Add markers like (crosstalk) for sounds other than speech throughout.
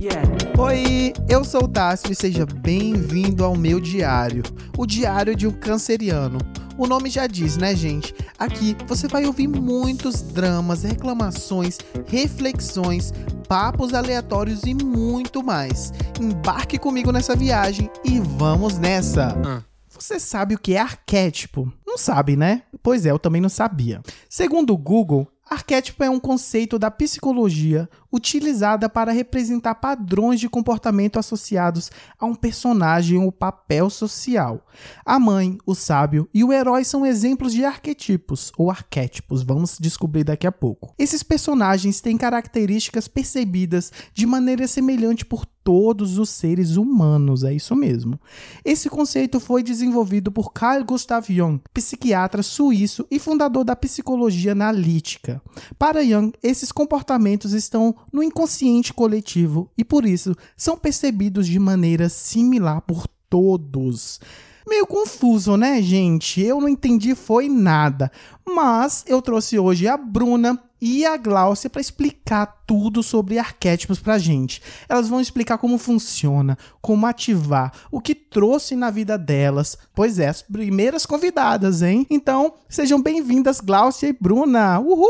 Yeah. Oi, eu sou o Tássio e seja bem-vindo ao meu diário, o diário de um canceriano. O nome já diz, né, gente? Aqui você vai ouvir muitos dramas, reclamações, reflexões, papos aleatórios e muito mais. Embarque comigo nessa viagem e vamos nessa! Ah. Você sabe o que é arquétipo? Não sabe, né? Pois é, eu também não sabia. Segundo o Google, arquétipo é um conceito da psicologia utilizada para representar padrões de comportamento associados a um personagem ou papel social. A mãe, o sábio e o herói são exemplos de arquetipos ou arquétipos, vamos descobrir daqui a pouco. Esses personagens têm características percebidas de maneira semelhante por todos os seres humanos, é isso mesmo. Esse conceito foi desenvolvido por Carl Gustav Jung, psiquiatra suíço e fundador da psicologia analítica. Para Jung, esses comportamentos estão no inconsciente coletivo e por isso são percebidos de maneira similar por todos. Meio confuso, né, gente? Eu não entendi foi nada. Mas eu trouxe hoje a Bruna e a Gláucia para explicar tudo sobre arquétipos pra gente. Elas vão explicar como funciona, como ativar, o que trouxe na vida delas. Pois é, as primeiras convidadas, hein? Então, sejam bem-vindas, Gláucia e Bruna. Uhul!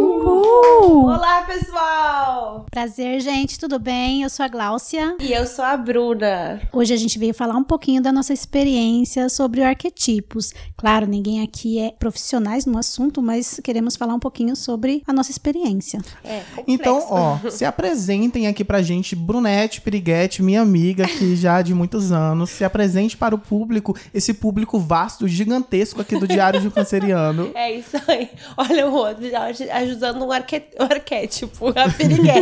Uhul! Olá, pessoal! Prazer, gente, tudo bem? Eu sou a Gláucia. E eu sou a Bruna. Hoje a gente veio falar um pouquinho da nossa experiência sobre arquetipos. Claro, ninguém aqui é profissionais no assunto, mas queremos falar um pouquinho sobre a nossa experiência. É, complexo. Então, ó, se apresentem aqui pra gente, Brunete Piriguete, minha amiga aqui já de muitos anos. Se apresente para o público, esse público vasto, gigantesco aqui do Diário de um Canceriano. É isso aí. Olha o outro, já ajudando um arque... um arquétipo, a piriguete.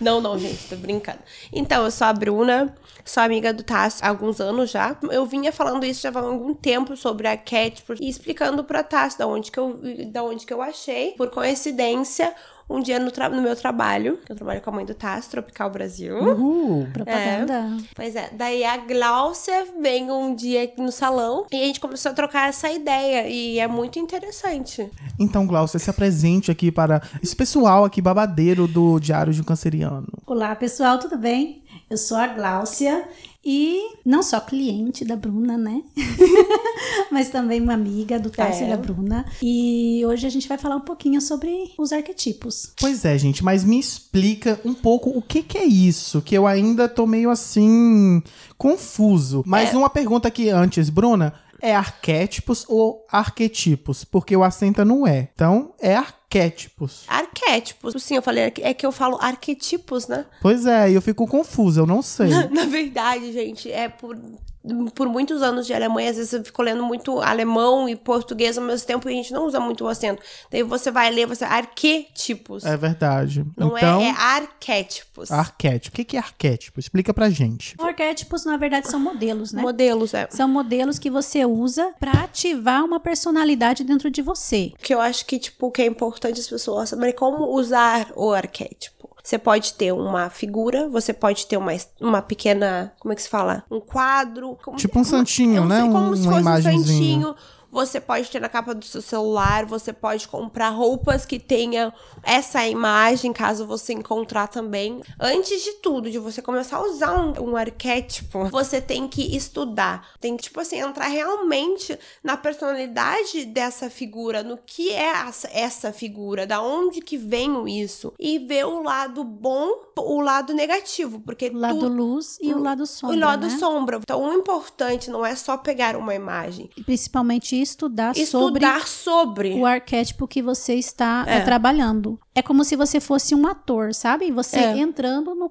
Não, não, gente, tô brincando. Então, eu sou a Bruna, sou amiga do Tassi há alguns anos já. Eu vinha falando isso já há algum tempo sobre arquétipos e explicando pra Tassi da onde que eu, da onde que eu achei. Por coincidência, um dia no, no meu trabalho, que eu trabalho com a mãe do Tassi, Tropical Brasil. Uhul. Propaganda. Pois é, daí a Gláucia veio um dia aqui no salão e a gente começou a trocar essa ideia e é muito interessante. Então, Glaucia, se apresente aqui para esse pessoal aqui babadeiro do Diário de um Canceriano. Olá, pessoal, tudo bem? Eu sou a Gláucia e não só cliente da Bruna, né? (laughs) Mas também uma amiga do Tássio É. e da Bruna. E hoje a gente vai falar um pouquinho sobre os arquetipos. Pois é, gente, mas me explica um pouco o que, que é isso, que eu ainda tô meio assim confuso. Mas uma pergunta aqui antes, Bruna, é arquétipos ou arquetipos? Porque o acento não é. Então, é arquétipos. Arquétipos. Sim, eu falei, é que eu falo arquetipos, né? Pois é, e eu fico confusa, eu não sei. (laughs) Na verdade, gente, é por. Por muitos anos de Alemanha, às vezes eu fico lendo muito alemão e português ao mesmo tempo e a gente não usa muito o acento. Daí você vai ler, você arquetipos. É verdade. não então, é, é arquétipos. arquétipo. O que, que é arquétipo? Explica pra gente. Arquétipos, na verdade, são modelos, né? Modelos, é. São modelos que você usa para ativar uma personalidade dentro de você. que eu acho que, tipo, que é importante as pessoas saberem como usar o arquétipo. Você pode ter uma figura, você pode ter uma, uma pequena, como é que se fala? Um quadro. como- Tipo um santinho, né? como Um- se uma fosse um imagenzinha. santinho. Você pode ter na capa do seu celular, você pode comprar roupas que tenham essa imagem, caso você encontrar também. Antes de tudo, de você começar a usar um, um arquétipo, você tem que estudar. Tem que, tipo assim, entrar realmente na personalidade dessa figura, no que é essa, figura, da onde que vem isso. E ver o lado bom, o lado negativo, porque O lado tu- luz e o lado sombra, o lado né? sombra. Então, o importante não é só pegar uma imagem. E principalmente estudar, sobre Estudar sobre. o arquétipo que você está É. eh, trabalhando. É como se você fosse um ator, sabe? Você É. entrando no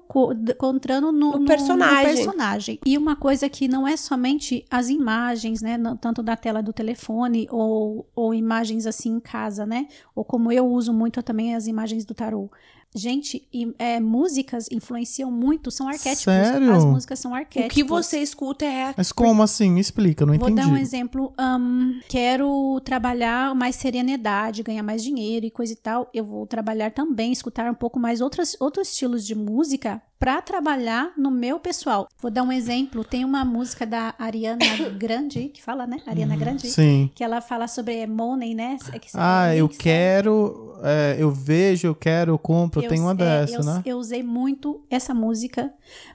entrando no, No personagem. no personagem. E uma coisa que não é somente as imagens, né? não- Tanto da tela do telefone ou, ou imagens assim em casa, né? Ou como eu uso muito também as imagens do tarô. Gente, é, músicas influenciam muito, são arquétipos. Sério? As músicas são O arquétipos. que você escuta é Mas como assim? Me explica, não Vou entendi. dar um exemplo. ahn, quero trabalhar mais serenidade, ganhar mais dinheiro e coisa e tal. Eu vou trabalhar também, escutar um pouco mais outras, outros estilos de música para trabalhar no meu pessoal. Vou dar um exemplo. Tem uma música da Ariana (coughs) Grande, que fala, né? Ariana Grande. Sim. Que ela fala sobre money, né? É que- Ah, eu quero, é, eu vejo, eu quero, eu compro. Eu- Tem uma é, dessa, eu, né? Eu usei muito essa música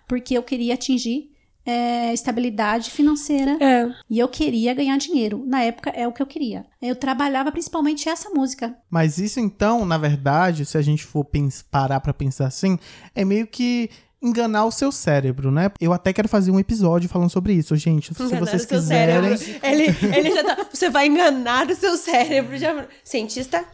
porque eu queria atingir é, estabilidade financeira É. e eu queria ganhar dinheiro. Na época é o que eu queria. Eu trabalhava principalmente essa música. Mas isso então, na verdade, se a gente for parar pra pensar assim, é meio que enganar o seu cérebro, né? Eu até quero fazer um episódio falando sobre isso, gente. Se Enganar vocês quiserem, cérebro. Ele, ele já tá. Você vai enganar o seu cérebro. Já... Cientista?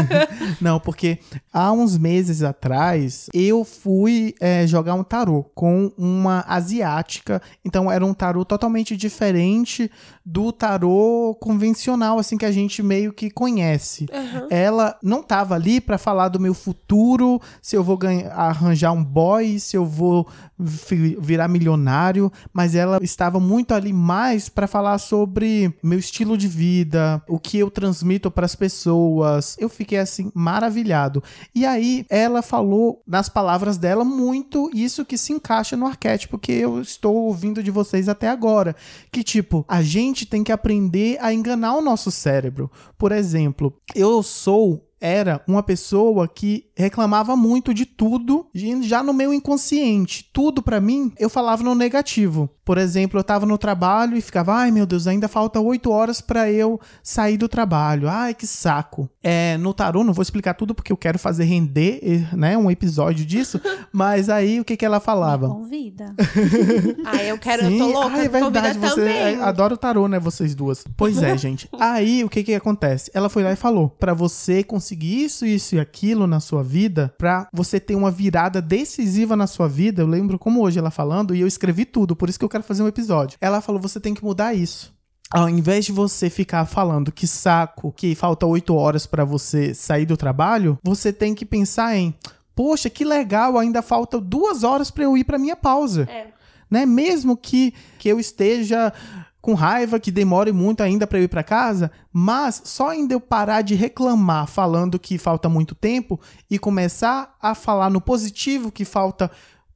(laughs) Não, porque há uns meses atrás eu fui é, jogar um tarô com uma asiática. Então era um tarô totalmente diferente do tarô convencional, assim, que a gente meio que conhece. Ela não tava ali pra falar do meu futuro, se eu vou ganhar, arranjar um boy, se eu vou virar milionário, mas ela estava muito ali mais pra falar sobre meu estilo de vida, o que eu transmito pras pessoas. Eu fiquei assim maravilhado. E aí ela falou nas palavras dela muito isso que se encaixa no arquétipo que eu estou ouvindo de vocês até agora, que tipo, a gente tem que aprender a enganar o nosso cérebro. Por exemplo, eu sou era uma pessoa que reclamava muito de tudo, já no meu inconsciente. Tudo pra mim eu falava no negativo. Por exemplo, eu tava no trabalho e ficava, ai meu Deus, ainda falta oito horas pra eu sair do trabalho. Ai, que saco. É, no tarô, não vou explicar tudo porque eu quero fazer render, né, um episódio disso, (laughs) mas aí o que que ela Me falava? convida. (laughs) Ah, eu quero, Sim. eu tô louca. Ah, é verdade, você também. é, adora o tarô, né, vocês duas. Pois é, gente. (laughs) Aí, o que que acontece? Ela foi lá e falou, pra você conseguir isso, isso e aquilo na sua vida, pra você ter uma virada decisiva na sua vida, eu lembro como hoje ela falando, e eu escrevi tudo, por isso que eu quero fazer um episódio. Ela falou, você tem que mudar isso. Ao invés de você ficar falando que saco, que falta oito horas pra você sair do trabalho, você tem que pensar em, poxa, que legal, ainda falta duas horas pra eu ir pra minha pausa É. né? Mesmo que, que eu esteja com raiva, que demore muito ainda para eu ir para casa, mas só ainda eu parar de reclamar falando que falta muito tempo e começar a falar no positivo que falta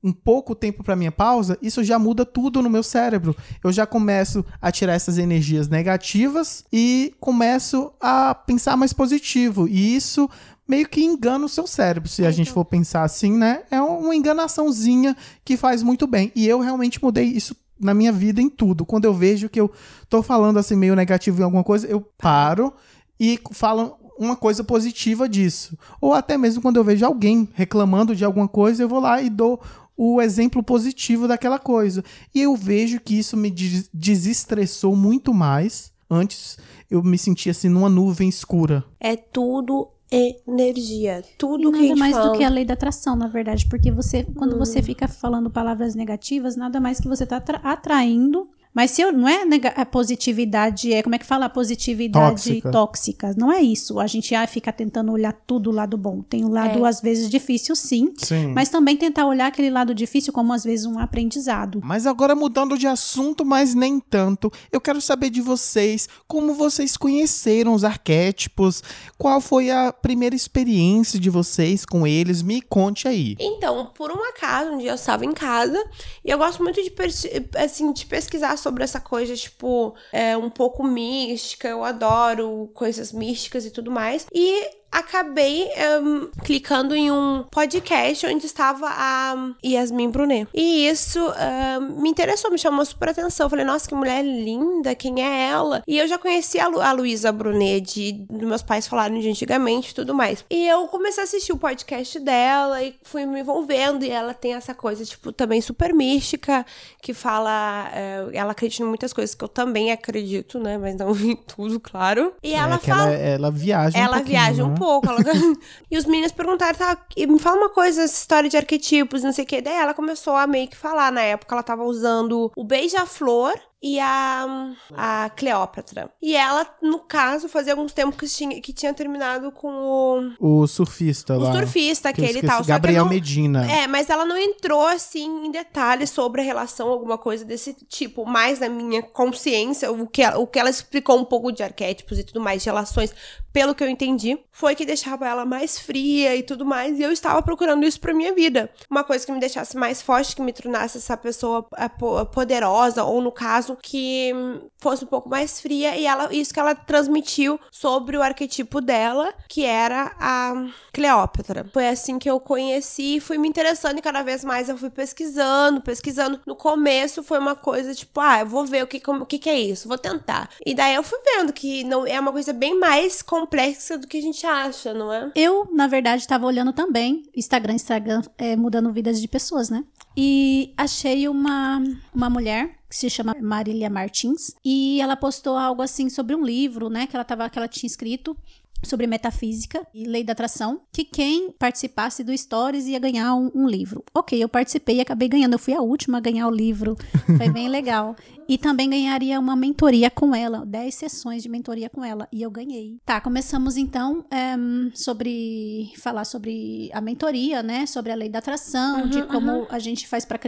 um pouco tempo para minha pausa, isso já muda tudo no meu cérebro. Eu já começo a tirar essas energias negativas e começo a pensar mais positivo. E isso meio que engana o seu cérebro, se a gente for pensar assim, né? É uma enganaçãozinha que faz muito bem. E eu realmente mudei isso na minha vida em tudo. Quando eu vejo que eu tô falando assim meio negativo em alguma coisa, eu paro e falo uma coisa positiva disso. Ou até mesmo quando eu vejo alguém reclamando de alguma coisa, eu vou lá e dou o exemplo positivo daquela coisa. E eu vejo que isso me des- desestressou muito mais. Antes eu me sentia assim numa nuvem escura. É tudo energia. Tudo E que a nada gente mais fala. do que a lei da atração, na verdade, porque você, quando você Hum. fica falando palavras negativas, nada mais que você tá atra- atraindo. Mas se eu, não é nega- a positividade, é como é que fala? A positividade Tóxica. tóxica. Não é isso. A gente ah, fica tentando olhar tudo o lado bom. Tem o lado, É. às vezes, difícil, sim. Sim. Mas também tentar olhar aquele lado difícil como, às vezes, um aprendizado. Mas agora mudando de assunto, mas nem tanto, eu quero saber de vocês como vocês conheceram os arquétipos, qual foi a primeira experiência de vocês com eles, me conte aí. Então, por um acaso, um dia eu estava em casa e eu gosto muito de, assim, de pesquisar sobre essa coisa, tipo, é, um pouco mística. Eu adoro coisas místicas e tudo mais. E acabei em, clicando em um podcast onde estava a Yasmin Brunet. E isso em, me interessou, me chamou super atenção. Eu falei, nossa, que mulher linda, quem é ela? E eu já conhecia a, Lu, a Luísa Brunet, de, de meus pais falarem de antigamente e tudo mais. E eu comecei a assistir o podcast dela e fui me envolvendo. E ela tem essa coisa, tipo, também super mística, que fala. eh, ela acredita em muitas coisas que eu também acredito, né? Mas não (laughs) em tudo, claro. E ela é que fala. ela, ela viaja um Ela viaja um né? Pouco. ela- (laughs) e os meninos perguntaram, tá, me fala uma coisa, essa história de arquetipos, não sei o que. Daí ela começou a meio que falar. Na época ela tava usando o beija-flor e a, a Cleópatra. E ela, no caso, fazia alguns tempos que tinha, que tinha terminado com o. O surfista O lá. surfista, que eu aquele tal. Gabriel não- Medina. É, mas ela não entrou assim em detalhes sobre a relação, alguma coisa desse tipo, mais na minha consciência, o que, ela, o que ela explicou um pouco de arquétipos e tudo mais, de relações, pelo que eu entendi, foi que deixava ela mais fria e tudo mais, e eu estava procurando isso pra minha vida. Uma coisa que me deixasse mais forte, que me tornasse essa pessoa po- poderosa, ou no caso, que fosse um pouco mais fria, e ela, isso que ela transmitiu sobre o arquetipo dela, que era a Cleópatra. Foi assim que eu conheci, fui me interessando e cada vez mais eu fui pesquisando, pesquisando. No começo foi uma coisa tipo, ah, eu vou ver o que, como, o que, que é isso, vou tentar. E daí eu fui vendo que não é uma coisa bem mais complexa do que a gente acha, não é? Eu, na verdade, estava olhando também Instagram, Instagram é, mudando vidas de pessoas, né? E achei uma, uma mulher que se chama Marília Martins e ela postou algo assim sobre um livro, né? Que ela, tava, que ela tinha escrito sobre metafísica e lei da atração, que quem participasse do Stories ia ganhar um, um livro. Ok, eu participei e acabei ganhando. Eu fui a última a ganhar o livro. (laughs) Foi bem legal. E também ganharia uma mentoria com ela, 10 sessões de mentoria com ela. E eu ganhei. Tá, começamos então em, sobre falar sobre a mentoria, né? Sobre a lei da atração, Uhum, de como a gente faz para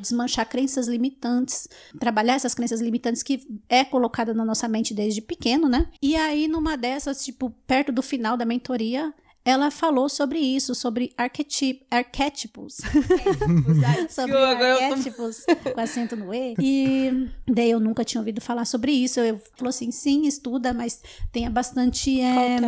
desmanchar crenças limitantes, trabalhar essas crenças limitantes que é colocada na nossa mente desde pequeno, né? E aí, numa dessas, tipo, perto do final da mentoria, ela falou sobre isso, sobre arquetip arquétipos. (laughs) sobre eu tô- arquétipos com acento no E. E daí eu nunca tinha ouvido falar sobre isso. Eu falou assim: sim, estuda, mas tenha bastante é,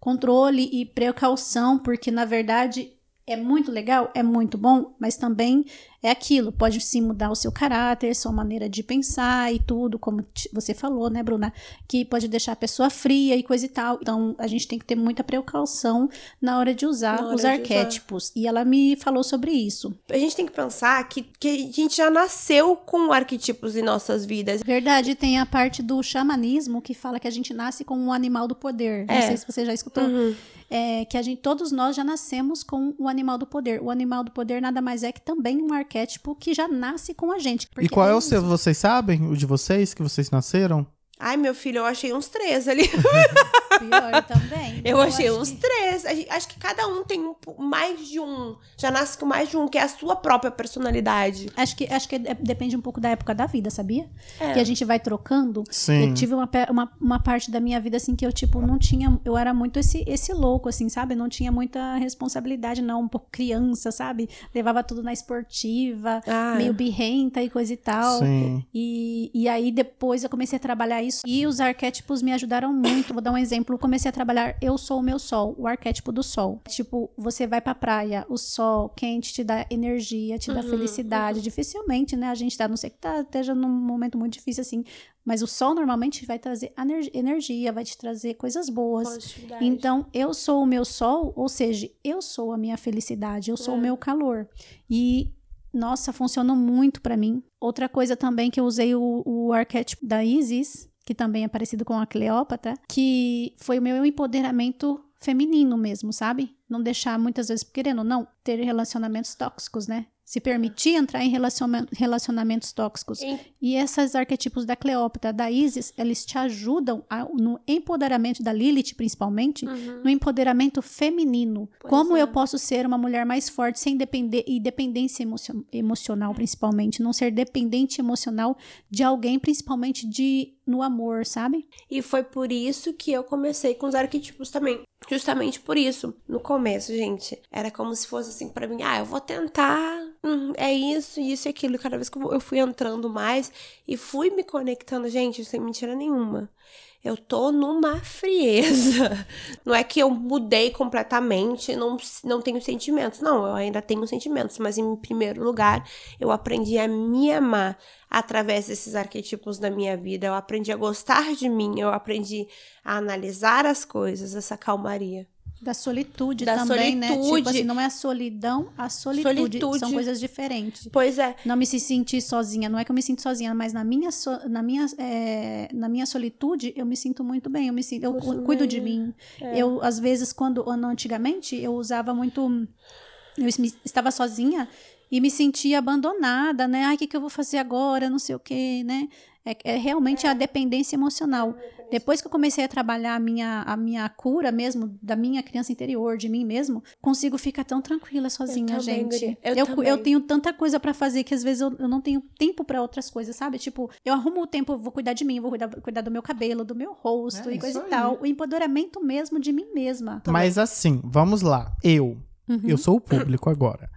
controle e precaução, porque na verdade é muito legal, é muito bom, mas também é aquilo, pode sim mudar o seu caráter, sua maneira de pensar e tudo, como você falou, né, Bruna? Que pode deixar a pessoa fria e coisa e tal. Então a gente tem que ter muita precaução na hora de usar hora os de usar. arquétipos. E ela me falou sobre isso. A gente tem que pensar que, que a gente já nasceu com arquetipos em nossas vidas. Verdade, tem a parte do xamanismo que fala que a gente nasce com um animal do poder. Não É. sei se você já escutou. Uhum. É, que a gente, todos nós já nascemos com o animal do poder. O animal do poder nada mais é que também um arquétipo que já nasce com a gente. E qual é o isso. seu? Vocês sabem? O de vocês, que vocês nasceram? Ai, meu filho, eu achei uns três ali. (laughs) Pior também. Eu achei acho uns que- três. Acho que cada um tem um mais de um. Já nasce com mais de um, que é a sua própria personalidade. Acho que, acho que é- depende um pouco da época da vida, sabia? É. Que a gente vai trocando. Sim. Eu tive uma, uma, uma parte da minha vida, assim, que eu, tipo, não tinha. Eu era muito esse, esse louco, assim, sabe? Não tinha muita responsabilidade, não. Um pouco criança, sabe? Levava tudo na esportiva, Ah, meio birrenta e coisa e tal. Sim. E, e aí depois eu comecei a trabalhar isso e os arquétipos me ajudaram muito. Vou dar um exemplo. Eu comecei a trabalhar Eu Sou o Meu Sol, o arquétipo do sol. Tipo, você vai pra praia, o sol quente te dá energia, te dá Uhum, felicidade. Dificilmente, né? A gente tá, não sei que tá, esteja num momento muito difícil assim. Mas o sol normalmente vai trazer ener- energia, vai te trazer coisas boas. Então, eu sou o meu sol, ou seja, eu sou a minha felicidade, eu sou É. o meu calor. E, nossa, funcionou muito pra mim. Outra coisa também que eu usei o, o arquétipo da Isis, que também é parecido com a Cleópatra, que foi o meu empoderamento feminino mesmo, sabe? Não deixar muitas vezes, querendo ou não, ter relacionamentos tóxicos, né? Se permitir entrar em relaciona- relacionamentos tóxicos. E esses arquetipos da Cleópatra, da Isis, eles te ajudam a- no empoderamento da Lilith, principalmente, Uhum. no empoderamento feminino. Pois Como é. eu posso ser uma mulher mais forte sem depender e dependência emocio- emocional, principalmente, não ser dependente emocional de alguém, principalmente de no amor, sabe? E foi por isso que eu comecei com os arquetipos também. Justamente por isso. No começo, gente, era como se fosse assim pra mim: ah, eu vou tentar, hum, é isso, isso e aquilo. Cada vez que eu fui entrando mais e fui me conectando, gente, sem mentira nenhuma. Eu tô numa frieza. (laughs) Não é que eu mudei completamente, não, não tenho sentimentos. Não, eu ainda tenho sentimentos, mas em primeiro lugar, eu aprendi a me amar através desses arquetipos da minha vida. Eu aprendi a gostar de mim, eu aprendi a analisar as coisas, essa calmaria. Da solitude Da também, né? solitude. Tipo assim, não é a solidão, a solitude. Solitude. São coisas diferentes. Pois é, Não me se sentir sozinha, não é que eu me sinto sozinha, mas na minha, so- na minha, é, na minha solitude eu me sinto muito bem, eu me sinto, eu Você cu- cuido de bem, mim. é. Eu às vezes quando antigamente eu usava muito eu estava sozinha e me sentia abandonada, né? Ai, o que, que eu vou fazer agora? Não sei o quê, né? É, é realmente a dependência emocional. Depois que eu comecei a trabalhar a minha, a minha cura mesmo, da minha criança interior, de mim mesmo, consigo ficar tão tranquila sozinha, Eu também, gente. Eu eu, também. eu tenho tanta coisa pra fazer que às vezes eu, eu não tenho tempo pra outras coisas, sabe? Tipo, eu arrumo o tempo, vou cuidar de mim, vou cuidar, cuidar do meu cabelo, do meu rosto É, e coisa e tal. O empoderamento mesmo de mim mesma. Mas assim, vamos lá. Eu. Uhum. Eu sou o público agora.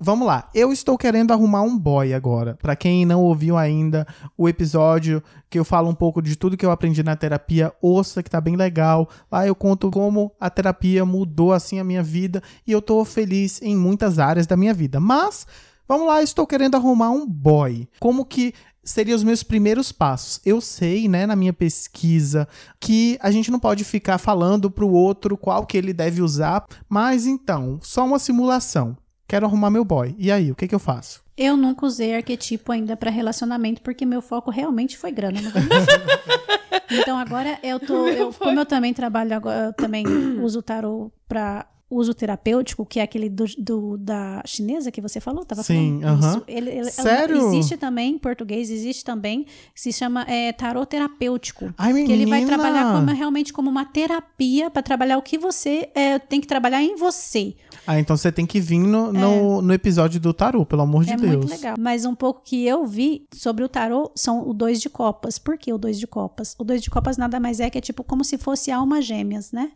Vamos lá. Eu estou querendo arrumar um boy agora. Pra quem não ouviu ainda o episódio que eu falo um pouco de tudo que eu aprendi na terapia, ouça que tá bem legal. Lá eu conto como a terapia mudou assim a minha vida e eu tô feliz em muitas áreas da minha vida. Mas vamos lá, estou querendo arrumar um boy. Como que seriam os meus primeiros passos. Eu sei, né, na minha pesquisa, que a gente não pode ficar falando pro outro qual que ele deve usar, mas então, só uma simulação. Quero arrumar meu boy. E aí, o que que eu faço? Eu nunca usei arquetipo ainda pra relacionamento, porque meu foco realmente foi grana. Mentir. (laughs) então agora eu tô. eu- como eu também trabalho agora, eu também (clears throat) uso o tarô pra uso terapêutico, que é aquele do, do- da chinesa que você falou, tava Sim, falando? aham. Isso, ele- ele- Sério? Existe também, em português, existe também, que se chama é, tarô terapêutico. Ai, Que ele vai menina! trabalhar como, realmente como uma terapia pra trabalhar o que você é, tem que trabalhar em você. Ah, então você tem que vir no, no, no episódio do tarô, pelo amor de é Deus. muito legal. Mas um pouco que eu vi sobre o tarô são o dois de copas. Por que o dois de copas? O dois de copas nada mais é que é tipo como se fosse almas gêmeas, né?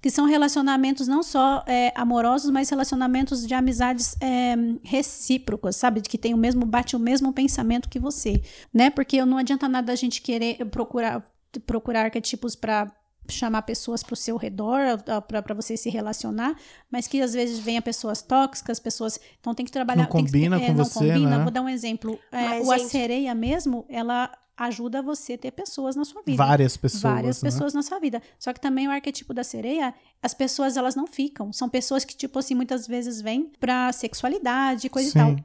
Que são relacionamentos não só é, amorosos, mas relacionamentos de amizades é, recíprocas, sabe? De que tem o mesmo, bate o mesmo pensamento que você, né? Porque não adianta nada a gente querer procurar, procurar arquetipos para chamar pessoas para o seu redor, para você se relacionar, mas que às vezes venha pessoas tóxicas, pessoas. Então tem que trabalhar. Não tem que- combina é, com não você, combina. né? Vou dar um exemplo. É, Mas, o a gente- sereia mesmo, ela ajuda você a ter pessoas na sua vida. Várias pessoas. Várias né? pessoas na sua vida. Só que também o arquetipo da sereia, as pessoas elas não ficam. São pessoas que, tipo assim, muitas vezes vêm pra sexualidade, coisa Sim. e tal.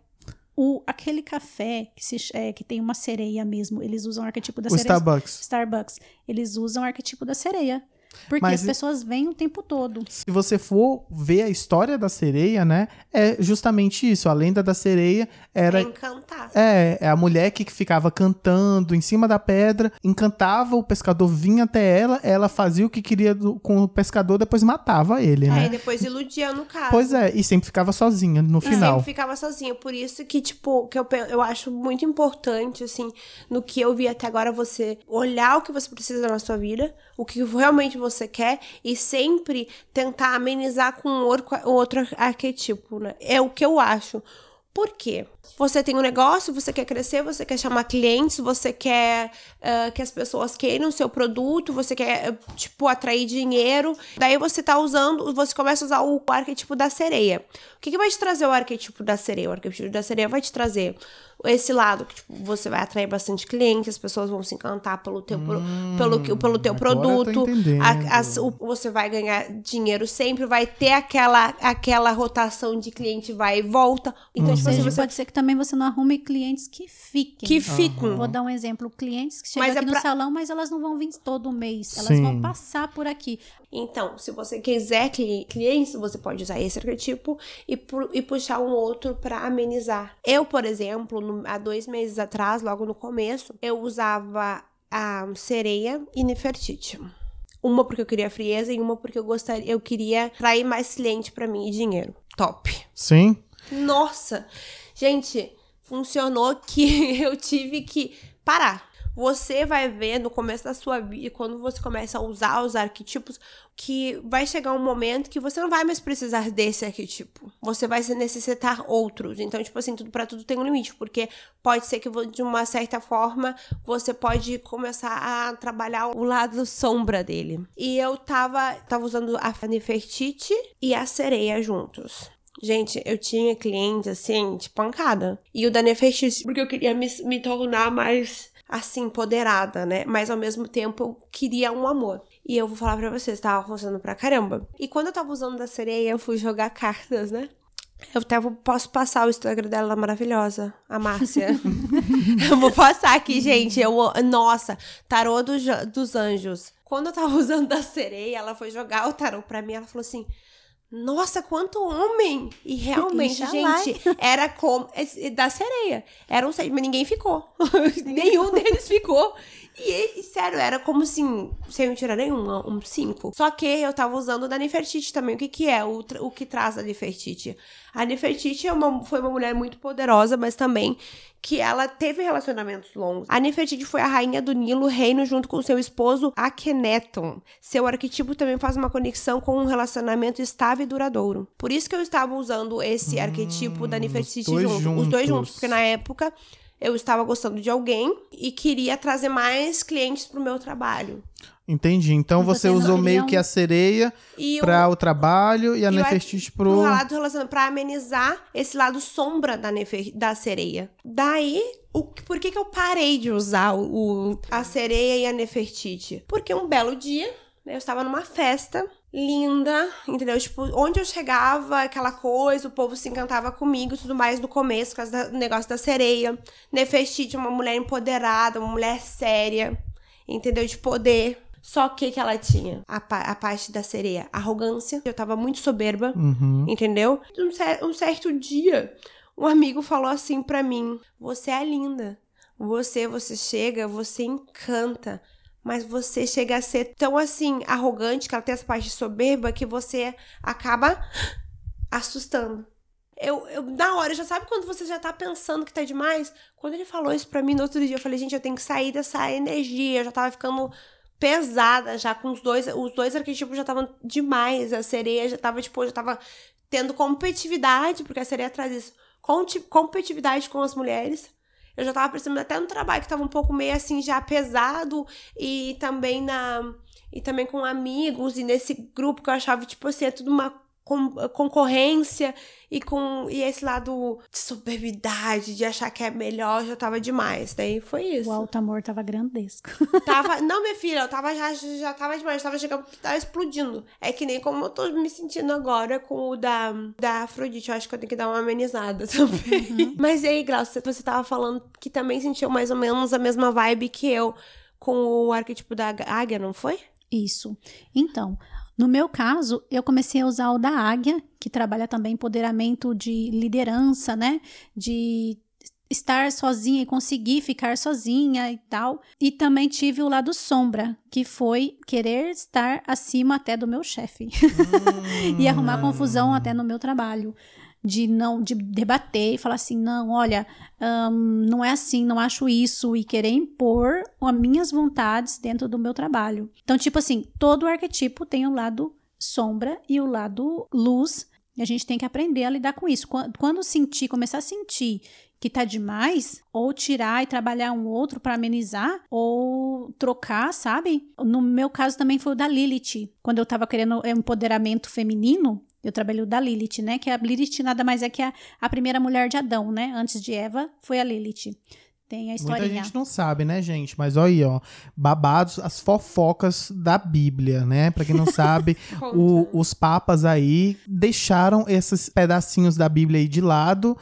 O, aquele café que, se, é, que tem uma sereia mesmo, eles usam o arquetipo da O sereia. Starbucks. Starbucks, eles usam o arquetipo da sereia. Porque Mas as pessoas vêm o tempo todo. Se você for ver a história da sereia, né? É justamente isso. A lenda da sereia era É encantar. É, é a mulher que ficava cantando em cima da pedra, encantava, o pescador vinha até ela, ela fazia o que queria do- com o pescador, depois matava ele, Aí né? depois iludia no caso. Pois é, e sempre ficava sozinha no E final. sempre ficava sozinha. Por isso que, tipo, que eu, eu acho muito importante, assim, no que eu vi até agora, você olhar o que você precisa na sua vida, o que realmente você quer, e sempre tentar amenizar com outro, arquetipo, né? É o que eu acho. Por quê? Você tem um negócio, você quer crescer, você quer chamar clientes, você quer ah, que as pessoas queiram o seu produto, você quer, tipo, atrair dinheiro. Daí você tá usando, você começa a usar o arquetipo da sereia. O que, que vai te trazer o arquetipo da sereia? O arquetipo da sereia vai te trazer esse lado, que tipo, você vai atrair bastante clientes, as pessoas vão se encantar pelo teu, pro- pelo, que- pelo teu Hum, produto. A- as- o- você vai ganhar dinheiro sempre, vai ter aquela, aquela rotação de cliente vai e volta. Então, Uhum. tipo assim, seja, você pode ser que também você não arrume clientes que fiquem. que ficam. Vou dar um exemplo. Clientes que chegam Mas é aqui no pra- salão, mas elas não vão vir todo mês. Elas Sim. vão passar por aqui. Então, se você quiser cli- clientes, você pode usar esse arquetipo e, pu- e puxar um outro pra amenizar. Eu, por exemplo, no- há dois meses atrás, logo no começo, eu usava a sereia e Nefertiti. Uma porque eu queria frieza e uma porque eu gostaria, eu queria atrair mais cliente pra mim e dinheiro. Top. Sim. Nossa, gente, funcionou que (laughs) eu tive que parar. Você vai ver no começo da sua vida, quando você começa a usar os arquetipos, que vai chegar um momento que você não vai mais precisar desse arquetipo. Você vai se necessitar outros. Então, tipo assim, tudo para tudo tem um limite, porque pode ser que de uma certa forma você pode começar a trabalhar o lado sombra dele. E eu tava, tava usando a Nefertiti e a sereia juntos. Gente, eu tinha clientes assim, de pancada. E o da Nefertiti, porque eu queria me, me tornar mais, assim, empoderada, né? Mas ao mesmo tempo eu queria um amor. E eu vou falar pra vocês, tava funcionando pra caramba. E quando eu tava usando da sereia, eu fui jogar (laughs) cartas, né? Eu até vou- posso passar o Instagram dela, ela maravilhosa, a Márcia. (laughs) eu vou passar aqui, gente. Eu, nossa, tarô do dos anjos. Quando eu tava (laughs) usando da sereia, ela foi jogar o tarô pra mim, ela falou assim: Nossa, quanto homem! E realmente, gente, (laughs) era como. esse- Da sereia. Era um mas ninguém ficou. (laughs) Nenhum deles ficou. E, sério, era como assim, sem tirar nenhum, um cinco. Só que eu tava usando da Nefertiti também. O que que é? O, o que traz a Nefertiti? A Nefertiti é uma, foi uma mulher muito poderosa, mas também que ela teve relacionamentos longos. A Nefertiti foi a rainha do Nilo, reino junto com seu esposo Akhenaton. Seu arquetipo também faz uma conexão com um relacionamento estável e duradouro. Por isso que eu estava usando esse arquetipo da Nefertiti Hum, dois junto, os dois juntos. juntos, porque na época eu estava gostando de alguém e queria trazer mais clientes pro meu trabalho. Entendi. Então Você usou meio que a sereia para o trabalho e a e o Nefertiti pro pro. lado do relacionamento, pra amenizar esse lado sombra da, nefer, da sereia. Daí, o, por que, que eu parei de usar o, o- a sereia e a Nefertiti? Porque um belo dia, eu estava numa festa linda, entendeu? Tipo, onde eu chegava, aquela coisa, o povo se encantava comigo tudo mais no começo, por causa do negócio da sereia. Nefertiti, uma mulher empoderada, uma mulher séria, entendeu? De poder. Só que que ela tinha? A, pa- a parte da sereia, arrogância. Eu tava muito soberba. Uhum. Entendeu? Um, cer- um certo dia, um amigo falou assim pra mim: Você é linda. Você, você chega, você encanta. Mas você chega a ser tão assim, arrogante, que ela tem essa parte soberba, que você acaba (gasps) assustando. Eu, eu, na hora, já sabe quando você já tá pensando que tá demais? Quando ele falou isso pra mim no outro dia, eu falei, gente, eu tenho que sair dessa energia. Eu já tava ficando pesada já com os dois. Os dois arquetipos já estavam demais. A sereia já tava, tipo, já tava tendo competitividade, porque a sereia traz isso. Competitividade com as mulheres. Eu já tava percebendo até no trabalho que tava um pouco meio assim já pesado e também na e também com amigos e nesse grupo que eu achava tipo assim, é tudo uma com- concorrência e com e esse lado de soberbidade, de achar que é melhor, já tava demais. Daí foi isso. O alto amor tava grandesco. (laughs) Tava, não, minha filha, eu tava já, já tava demais, tava chegando, tava explodindo. É que nem como eu tô me sentindo agora com o da, da Afrodite, eu acho que eu tenho que dar uma amenizada (laughs) também. Mas e aí, Glaucia, você tava falando que também sentiu mais ou menos a mesma vibe que eu com o arquétipo da águia, não foi? Isso. Então, no meu caso, eu comecei a usar o da águia, que trabalha também empoderamento de liderança, né? De estar sozinha e conseguir ficar sozinha e tal. E também tive o lado sombra, que foi querer estar acima até do meu chefe (laughs) e arrumar confusão até no meu trabalho. De não de debater e falar assim, não, olha, ahn, não é assim, não acho isso, e querer impor as minhas vontades dentro do meu trabalho. Então, tipo assim, todo arquetipo tem o lado sombra e o lado luz, e a gente tem que aprender a lidar com isso. Quan- Quando sentir, começar a sentir que tá demais, ou tirar e trabalhar um outro para amenizar, ou trocar, sabe? No meu caso também foi o da Lilith. Quando eu tava querendo empoderamento feminino, eu trabalhei o da Lilith, né? Que a Lilith nada mais é que a, a primeira mulher de Adão, né? Antes de Eva, foi a Lilith. Tem a Muita historinha. gente não sabe, né, gente? Mas olha aí, ó. Babados, as fofocas da Bíblia, né? Pra quem não (laughs) sabe, o- os papas aí deixaram esses pedacinhos da Bíblia aí de lado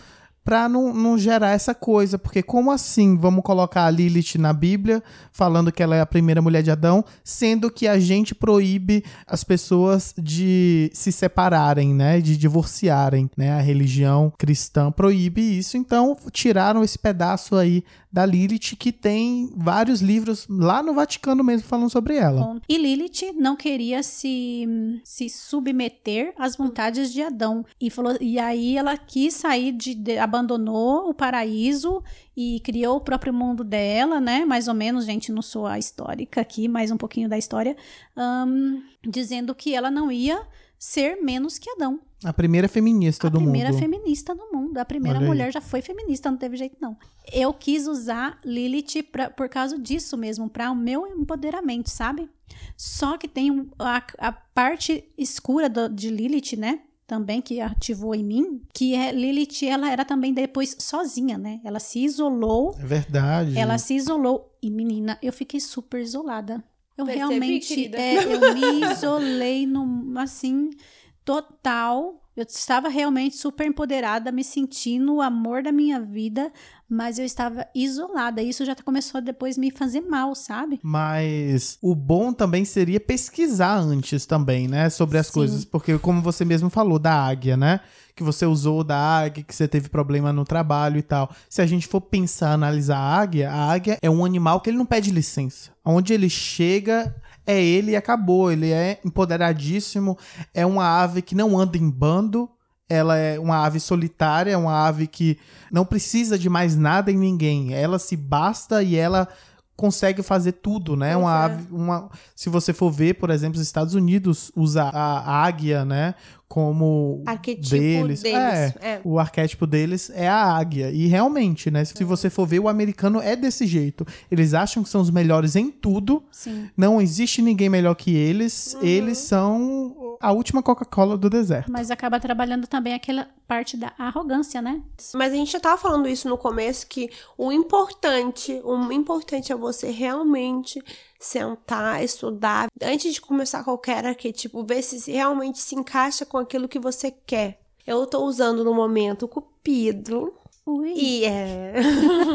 pra não, não gerar essa coisa. Porque como assim vamos colocar a Lilith na Bíblia, falando que ela é a primeira mulher de Adão, sendo que a gente proíbe as pessoas de se separarem, né? De divorciarem, né? A religião cristã proíbe isso. Então, tiraram esse pedaço aí da Lilith, que tem vários livros lá no Vaticano mesmo falando sobre ela. E Lilith não queria se, se submeter às vontades de Adão. E, falou, e aí ela quis sair de, de- abandonou o paraíso e criou o próprio mundo dela, né? Mais ou menos, gente, não sou a histórica aqui, mais um pouquinho da história, ahn, dizendo que ela não ia ser menos que Adão. A primeira feminista a do primeira mundo. feminista do mundo. A primeira Olha aí. mulher já foi feminista, não teve jeito não. Eu quis usar Lilith pra, por causa disso mesmo, para o meu empoderamento, sabe? Só que tem um- a, a parte escura do- de Lilith, né? Também que ativou em mim, que é Lilith, ela era também depois sozinha, né? Ela se isolou, É verdade. ela se isolou e menina, eu fiquei super isolada. Eu Percebi, realmente, é, eu me isolei no, assim, total, Eu estava realmente super empoderada, me sentindo o amor da minha vida, mas eu estava isolada. Isso já começou a depois me fazer mal, sabe? Mas o bom também seria pesquisar antes também, né? Sobre as Sim. coisas. Porque, como você mesmo falou, da águia, né? Que você usou da águia, que você teve problema no trabalho e tal. Se a gente for pensar, analisar a águia, a águia é um animal que ele não pede licença. Onde ele chega, é ele e acabou. Ele é empoderadíssimo. É uma ave que não anda em bando. Ela é uma ave solitária, é uma ave que não precisa de mais nada em ninguém. Ela se basta e ela consegue fazer tudo, né? Pois Uma é. ave, uma, se você for ver, por exemplo, os Estados Unidos usa a águia, né, como Arquetipo deles. deles. É, é. o arquétipo deles é a águia. E realmente, né, se você for ver, o americano é desse jeito. Eles acham que são os melhores em tudo. Sim. Não existe ninguém melhor que eles. Uhum. Eles são a última Coca-Cola do deserto. Mas acaba trabalhando também aquela parte da arrogância, né? Mas a gente já tava falando isso no começo, que o importante, o importante é você realmente sentar, estudar, antes de começar qualquer arquetipo, ver se se realmente se encaixa com aquilo que você quer. Eu tô usando no momento o Cupido, Ui. e é.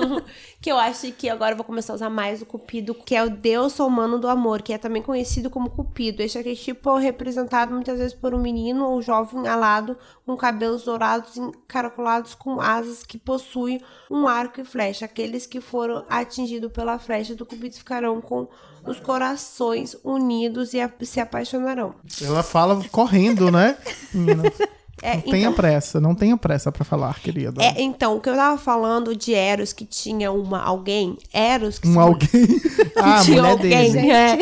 (laughs) que eu acho que agora eu vou começar a usar mais o Cupido, que é o deus romano do amor, que é também conhecido como Cupido. Este arquetipo é representado muitas vezes por um menino ou jovem alado, com cabelos dourados encaracolados com asas que possui um arco e flecha. Aqueles que foram atingidos pela flecha do Cupido ficarão com os corações unidos e se apaixonarão. Ela fala correndo, né? (laughs) É, não tenha pressa, não tenha pressa pra falar, querida. É, então, o que eu tava falando de Eros, que tinha uma alguém, Eros, que um se- alguém. (laughs) ah, a tinha mulher alguém, dele. é.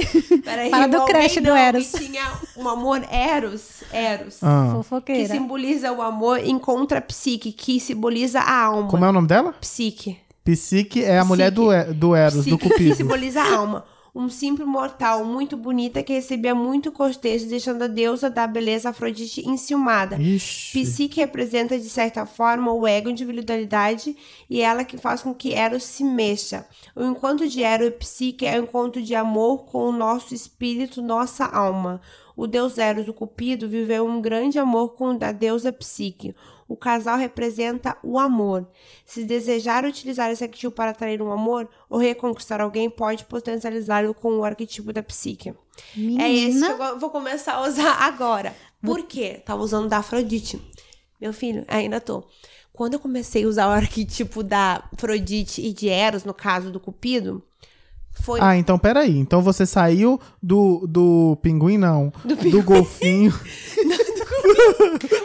Peraí, Fala do crush do Eros. que tinha um amor Eros, Eros, Ah, que Fofoqueira. simboliza o amor, encontra a psique, que simboliza a alma. como é o nome dela? Psique. Psique é a mulher do, do Eros, do Psique, que Cupido. simboliza a alma. Um simples mortal muito bonita que recebia muito cortejo, deixando a deusa da beleza Afrodite enciumada. Ixi. Psique representa, de certa forma, o ego, individualidade, e ela que faz com que Eros se mexa. O encontro de Eros e Psique é o encontro de amor com o nosso espírito, nossa alma. O deus Eros, o Cupido, viveu um grande amor com a deusa Psique. O casal representa o amor. Se desejar utilizar esse arquetipo para atrair um amor ou reconquistar alguém, pode potencializá-lo com o arquetipo da Psique. Menina, É esse que eu vou começar a usar (laughs) agora. Por quê? Tava usando da Afrodite. Meu filho, ainda tô. Quando eu comecei a usar o (laughs) arquetipo da Afrodite e de Eros, no caso do Cupido, foi. Ah, então peraí. Então você saiu do, do pinguim, não. Do, golfinho. (laughs)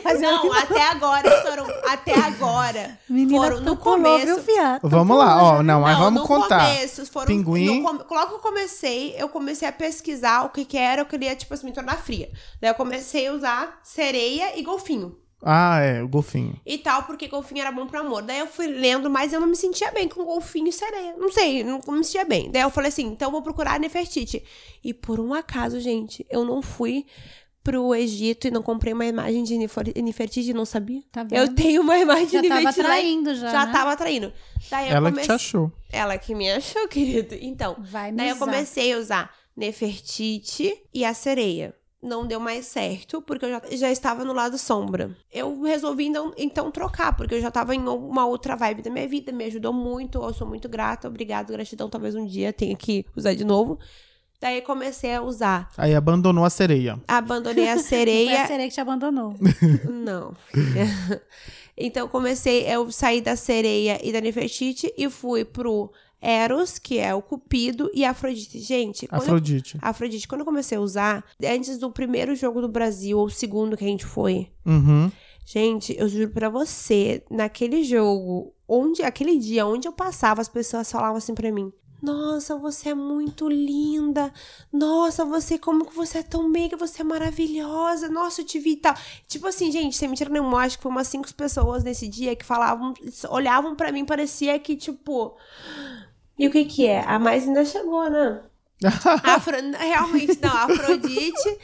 Mas Não, até agora foram. Até agora. Menina, foram no começo. viu? Tu Vamos lá, ó. Não, mas Não, vamos no contar. Começo, foram, Pinguim. no logo que eu comecei, eu comecei a pesquisar o que que era, eu queria, tipo assim, me tornar fria. Daí eu comecei a usar sereia e golfinho. Ah, é, o golfinho. e tal, porque golfinho era bom pro amor. Daí eu fui lendo, mas eu não me sentia bem com golfinho e sereia. Não sei, não me sentia bem. Daí eu falei assim, então eu vou procurar Nefertiti. E por um acaso, gente, eu não fui pro Egito e não comprei uma imagem de Nefer- Nefertiti, não sabia? Tá vendo? Eu tenho uma imagem Já de tava Nefertiti lá e- traindo já, Já né? tava traindo. Daí eu Ela que comecei... te achou. Ela que me achou, (laughs) querido. Então, Vai me daí eu usar. comecei a usar Nefertiti e a sereia. Não deu mais certo, porque eu já, já estava no lado sombra. Eu resolvi então, então trocar, porque eu já estava em uma outra vibe da minha vida, me ajudou muito, eu sou muito grata, obrigado, gratidão, talvez um dia tenha que usar de novo. Daí comecei a usar. Aí abandonou a sereia. Abandonei a (laughs) Foi a sereia. sereia que te abandonou. (laughs) Não, filha. (laughs) Então comecei, eu saí da sereia e da Nefertiti e fui pro Eros, que é o Cupido, e Afrodite. Gente, quando eu Afrodite. Afrodite, quando eu comecei a usar, antes do primeiro jogo do Brasil, ou o segundo que a gente foi, Uhum. gente, eu juro pra você, naquele jogo, onde, aquele dia onde eu passava, as pessoas falavam assim pra mim. Nossa, você é muito linda. Nossa, você, como que você é tão meiga, você é maravilhosa. Nossa, eu te vi e tal. Tipo assim, gente, sem mentira nenhuma, acho que foi umas cinco pessoas nesse dia que falavam, olhavam pra mim, parecia que, tipo. E o que que é? A mais ainda chegou, né? (laughs) Afro... Realmente, não, a Afrodite.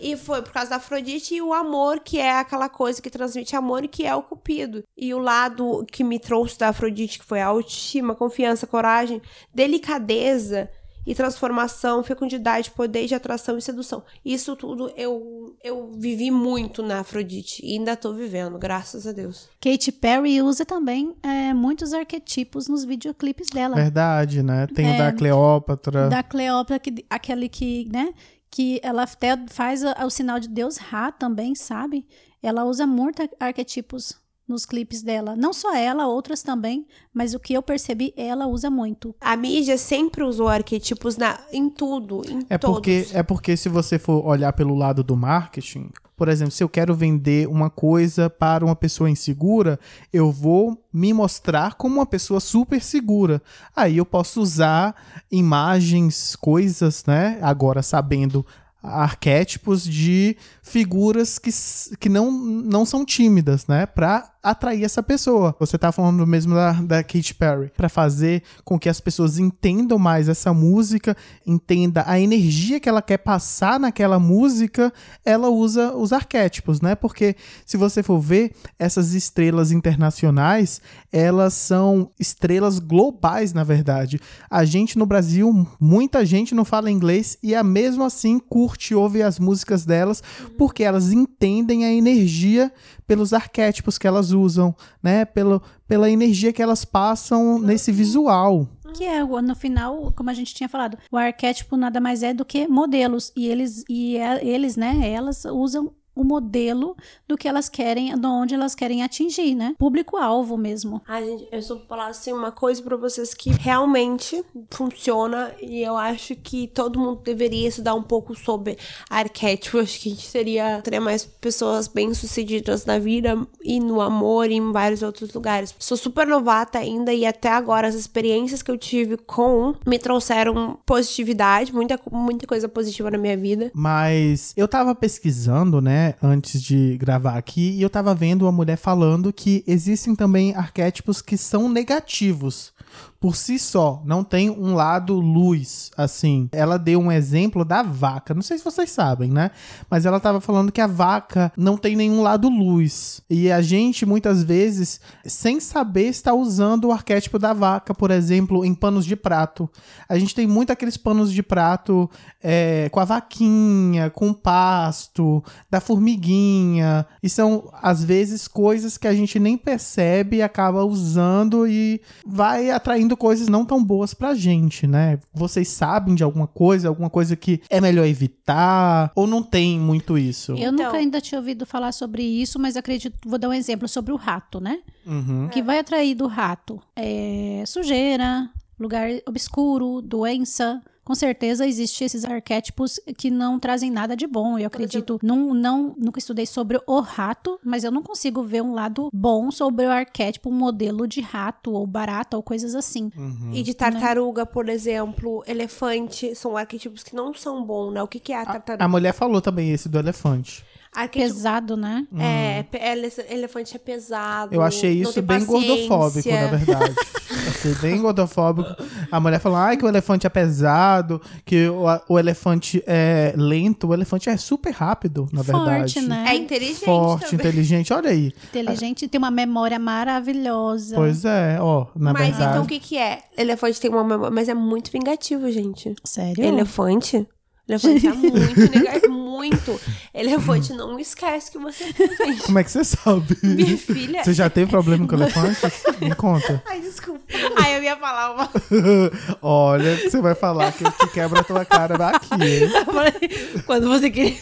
E foi por causa da Afrodite e o amor, que é aquela coisa que transmite amor e que é o Cupido. E o lado que me trouxe da Afrodite, que foi a autoestima, confiança, coragem, delicadeza e transformação, fecundidade, poder de atração e sedução. Isso tudo eu, eu vivi muito na Afrodite e ainda tô vivendo, graças a Deus. Katy Perry usa também é, muitos arquetipos nos videoclipes dela. Verdade, né? Tem o É, da Cleópatra. Da Cleópatra, que, aquele que, né? Que ela até faz o, o sinal de Deus Ra também, sabe? Ela usa muito ar- arquetipos nos clipes dela. Não só ela, outras também, mas o que eu percebi, ela usa muito. A mídia sempre usou arquetipos na, em tudo, em É todos. porque, é porque se você for olhar pelo lado do marketing, por exemplo, se eu quero vender uma coisa para uma pessoa insegura, eu vou me mostrar como uma pessoa super segura. Aí eu posso usar imagens, coisas, né? Agora sabendo arquétipos de figuras que, que não, não são tímidas, né? Pra atrair essa pessoa. Você tá falando mesmo da, da Katy Perry. Pra fazer com que as pessoas entendam mais essa música, entenda a energia que ela quer passar naquela música, ela usa os arquétipos, né? Porque se você for ver, essas estrelas internacionais, elas são estrelas globais, na verdade. A gente no Brasil, muita gente não fala inglês e a mesmo assim curte, ouve as músicas delas, porque elas entendem a energia pelos arquétipos que elas usam, né? Pelo, pela energia que elas passam nesse visual. Que é, no final, como a gente tinha falado, o arquétipo nada mais é do que modelos. E eles, e é- eles né, elas usam o modelo do que elas querem, de onde elas querem atingir, né? Público-alvo mesmo. Ai, gente, eu só vou falar assim uma coisa pra vocês que realmente funciona e eu acho que todo mundo deveria estudar um pouco sobre arquétipo. Eu Acho que a gente seria, teria mais pessoas bem-sucedidas na vida e no amor e em vários outros lugares. Sou super novata ainda e até agora as experiências que eu tive com me trouxeram positividade, muita, muita coisa positiva na minha vida. Mas eu tava pesquisando, né, antes de gravar aqui, e eu tava vendo uma mulher falando que existem também arquétipos que são negativos. Por si só, não tem um lado luz, assim. Ela deu um exemplo da vaca. Não sei se vocês sabem, né? Mas ela tava falando que a vaca não tem nenhum lado luz. E a gente, muitas vezes, sem saber, está usando o arquétipo da vaca, por exemplo, em panos de prato. A gente tem muito aqueles panos de prato é, com a vaquinha, com o pasto, da formiguinha. E são, às vezes, coisas que a gente nem percebe e acaba usando e vai atraindo coisas não tão boas pra gente, né? Vocês sabem de alguma coisa, alguma coisa que é melhor evitar? Ou não tem muito isso? Eu Então- nunca ainda tinha ouvido falar sobre isso, mas acredito, vou dar um exemplo sobre o rato, né? Uhum. O que vai atrair do rato é sujeira, lugar obscuro, doença. Com certeza existem esses arquétipos que não trazem nada de bom. Eu acredito, não, não, nunca estudei sobre o rato, mas eu não consigo ver um lado bom sobre o arquétipo, um modelo de rato ou barata ou coisas assim. Uhum. E de tartaruga, por exemplo, elefante, são arquetipos que não são bons, né? O que, que é a tartaruga? A mulher falou também esse do elefante. Arquétipo Pesado, né? É, ele- elefante é pesado. Eu achei isso bem paciência. gordofóbico, na verdade. (laughs) achei bem gordofóbico. A mulher falou, ai, que o elefante é pesado, que o, o elefante é lento. O elefante é super rápido, na verdade. Forte, né? É inteligente Forte, também. inteligente. Olha aí. Inteligente, tem uma memória maravilhosa. Pois é, ó, na Mas verdade. então o que que é? Elefante tem uma memória, mas é muito vingativo, gente. Sério? Elefante? Elefante é muito (laughs) negativo, muito. Elefante não esquece que você fez, gente. Como é que você sabe? Minha filha... Você já teve problema com elefantes? Me conta. Ai, desculpa. Ai, eu ia falar uma... (laughs) Olha, você vai falar que, que quebra a tua cara daqui, hein? (laughs) Eu falei, Quando você queria...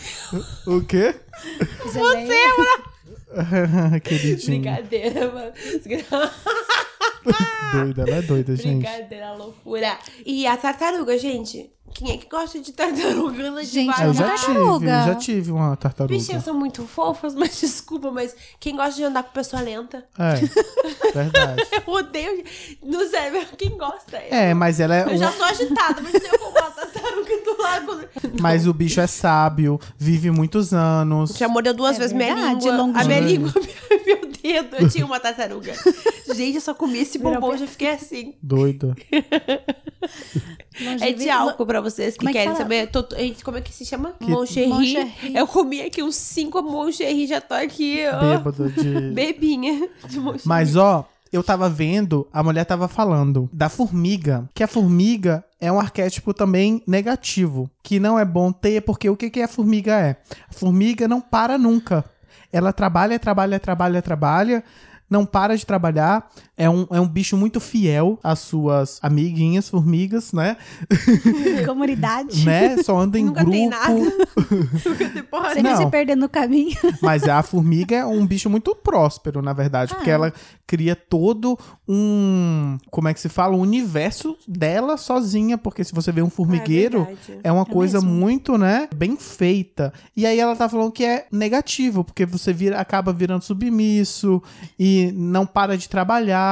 O quê? Você é (laughs) Queridinho. Brincadeira, mano. (laughs) Doida, ela é doida, gente. Brincadeira, loucura. E a tartaruga, gente? Quem é que gosta de tartaruga? Ela de Gente, Ah, eu várias- já Tartaruga. tive, já tive uma tartaruga. Bichinhas são muito fofas, (laughs) mas desculpa, mas quem gosta de andar com pessoa lenta? É, verdade. (laughs) Eu odeio. No sério, quem gosta? É, mas ela é. Eu já sou agitada, mas eu vou uma tartaruga do lago. Mas o bicho é sábio, vive muitos anos. Já mordeu duas É vezes minha verdade, língua. longo A minha língua, meu Eu tinha uma tartaruga. (laughs) Gente, eu só comi esse bombom, pe- já fiquei assim. Doida. É de álcool pra vocês que Como é que querem fala? saber. Tô- gente, como é que se chama? Que- Moncherry. Moncherry. Eu comi aqui uns cinco Moncherry, já tô aqui, ó. Bêbado de. (laughs) Bebinha de Moncherry. Mas, ó, eu tava vendo, a mulher tava falando da formiga, que a formiga é um arquétipo também negativo, que não é bom ter, porque o que, que a formiga é? A formiga não para nunca. Ela trabalha, trabalha, trabalha, trabalha, não para de trabalhar. É um, é um bicho muito fiel às suas amiguinhas, formigas, né? (laughs) Comunidade. né? Só anda em Nunca grupo. tem nada. (laughs) Nunca tem porra Sempre Não. se perdendo no caminho. (laughs) Mas a formiga é um bicho muito próspero, na verdade, porque Ah. ela cria todo um, como é que se fala, um universo dela sozinha, porque se você vê um formigueiro, verdade. é, uma coisa mesmo. muito, né, bem feita. E aí ela tá falando que é negativo, porque você vira, acaba virando submisso e não para de trabalhar,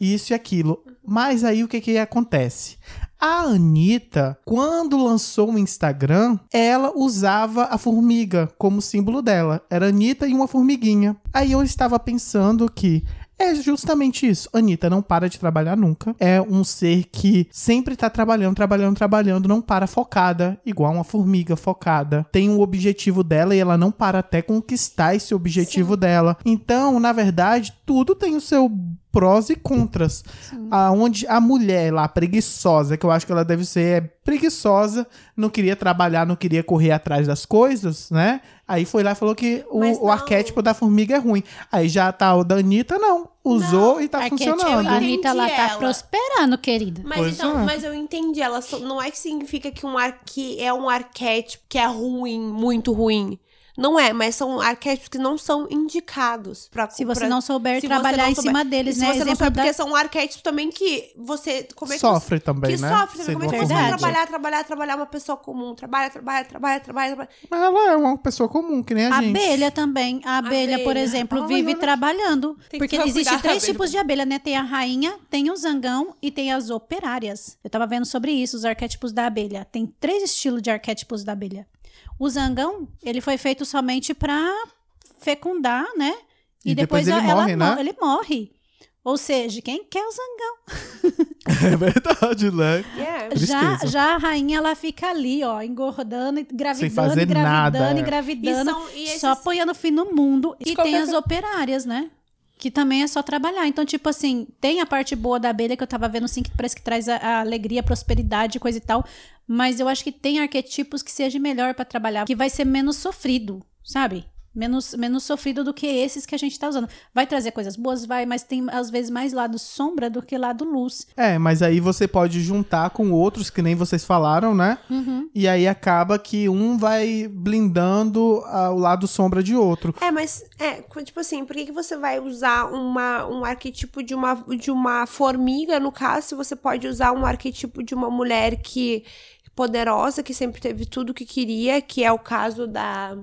e isso e aquilo. Mas aí o que que acontece? A Anitta, quando lançou o Instagram, ela usava a formiga como símbolo dela. Era Anitta e uma formiguinha. Aí eu estava pensando que é justamente isso. Anitta não para de trabalhar nunca. É um ser que sempre tá trabalhando, trabalhando, trabalhando, não para focada, igual uma formiga focada. Tem um objetivo dela e ela não para até conquistar esse objetivo dela. Então, na verdade, tudo tem o seu prós e contras. Aonde a mulher lá, preguiçosa, que eu acho que ela deve ser é preguiçosa, não queria trabalhar, não queria correr atrás das coisas, né? Aí foi lá e falou que o, o não. arquétipo da formiga é ruim. Aí já tá o da Anitta, não. Usou e tá Arquétipo, funcionando. a Anitta, ela tá ela. prosperando, querida. Mas Pois então, é. mas eu entendi, ela só- não é que significa que um arque é um arquétipo que é ruim, muito ruim. Não é, mas são arquétipos que não são indicados pra Se você pra- não souber trabalhar não em souber. cima deles, E se né? você não Exemplo sabe, da- porque são arquétipos também que você. Como é que Sofre você, também, que né? sofre, né? Sendo Como é que uma você vai trabalhar, trabalhar, trabalhar uma pessoa comum? Trabalha, trabalha, trabalha, trabalha, trabalha. Mas ela é uma pessoa comum, que nem a, A gente. abelha também. A abelha, por Abelha. exemplo, Ai, vive trabalhando. Porque existem três abelha. tipos de abelha, né? Tem a rainha, tem o zangão e tem as operárias. Eu tava vendo sobre isso, os arquétipos da abelha. Tem três estilos de arquétipos da abelha. O zangão, ele foi feito somente pra fecundar, né? E depois ele ela morre, né? mo- Ele morre. Ou seja, quem quer o zangão? (laughs) É verdade, né? Yeah. Já, Tristeza. já a rainha, ela fica ali, ó, engordando, e engravidando, fazer engravidando, nada, é. engravidando, E são- e esses- só apoiando fim no mundo. E Desculpa, tem as operárias, né? Que também é só trabalhar. Então, tipo assim, tem a parte boa da abelha que eu tava vendo, assim, que parece que traz a, a alegria, a prosperidade, coisa e tal. Mas eu acho que tem arquetipos que seja melhor pra trabalhar, que vai ser menos sofrido, sabe? Menos, menos sofrido do que esses que a gente tá usando. Vai trazer coisas boas, vai, mas tem às vezes mais lado sombra do que lado luz. É, mas aí você pode juntar com outros, que nem vocês falaram, né? Uhum. E aí acaba que um vai blindando ah, o lado sombra de outro. É, mas, é, tipo assim, por que, que você vai usar uma, um arquetipo de uma, de uma formiga, no caso, se você pode usar um arquetipo de uma mulher que poderosa, que sempre teve tudo que queria, que é o caso da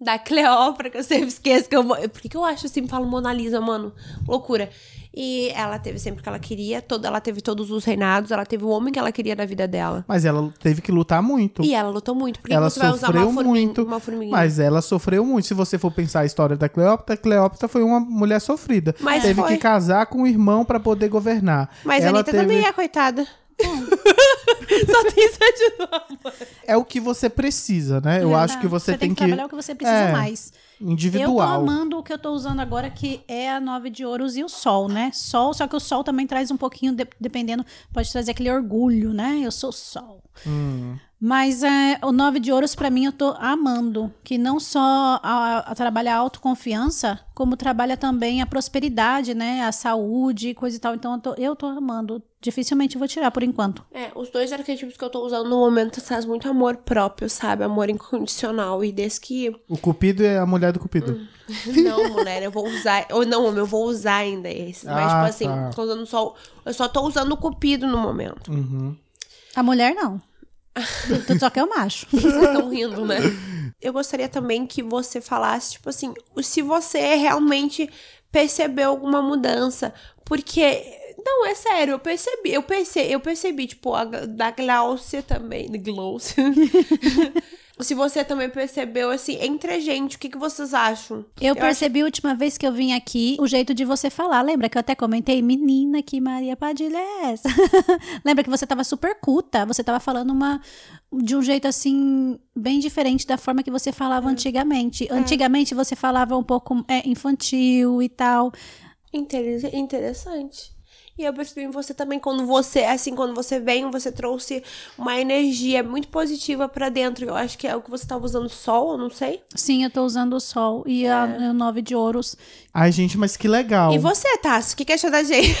da Cleópatra, que eu sempre esqueço que eu vou... Por que, que eu acho assim, falo Mona Lisa, mano? Loucura. E ela teve sempre o que ela queria, toda, ela teve todos os reinados, ela teve o homem que ela queria na vida dela. Mas ela teve que lutar muito. E ela lutou muito. Por que Ela você vai usar uma, formi muito, uma formiguinha? Mas ela sofreu muito. Se você for pensar a história da Cleópatra, Cleópatra foi uma mulher sofrida. Mas teve foi. que casar com o irmão pra poder governar. Mas a ela Anitta teve... também é, coitada. Só tem de novo. É o que você precisa, né? Eu acho que você, tem, que que trabalhar o que você precisa É, mais. Eu tô individual. amando o que eu tô usando agora, que é a nove de ouros e o sol, né? Sol, só que o sol também traz um pouquinho, de- dependendo, pode trazer aquele orgulho, né? Eu sou sol. Hum. Mas é, o nove de ouros, pra mim, eu tô amando. Que não só a, a trabalha a autoconfiança, como trabalha também a prosperidade, né? A saúde, coisa e tal. Então, eu tô, eu tô amando. Dificilmente vou tirar por enquanto. É, os dois arquetipos que eu tô usando no momento traz muito amor próprio, sabe? Amor incondicional. E desde que. O Cupido é a mulher do Cupido. (laughs) Não, mulher, eu vou usar. Ou não, homem, eu vou usar ainda esses. Mas, Ah, tipo assim, tá. tô usando só. Eu só tô usando o cupido no momento. Uhum. A mulher, não. Tu, tu só quer o macho. (laughs) Vocês estão rindo, né? Eu gostaria também que você falasse, tipo assim, se você realmente percebeu alguma mudança. Porque. Não, é sério, eu percebi, eu percebi, eu percebi, tipo, a, da Glaucia também, Glaucia. (laughs) se você também percebeu, assim, entre a gente, o que, que vocês acham? Eu, acho- percebi a última vez que eu vim aqui o jeito de você falar. Lembra que eu até comentei? Menina, que Maria Padilha é essa? (laughs) Lembra que você tava super culta? Você tava falando uma de um jeito assim, bem diferente da forma que você falava antigamente. Antigamente você falava um pouco é, infantil e tal. Inter- Interessante. E eu percebi em você também, quando você, assim, quando você vem, você trouxe uma energia muito positiva pra dentro. Eu acho que é o que você tava usando sol, eu não sei. Sim, eu tô usando o sol e a, o nove de ouros. Ai, gente, mas que legal. E você, Tassi, o que, que acha da gente? (laughs)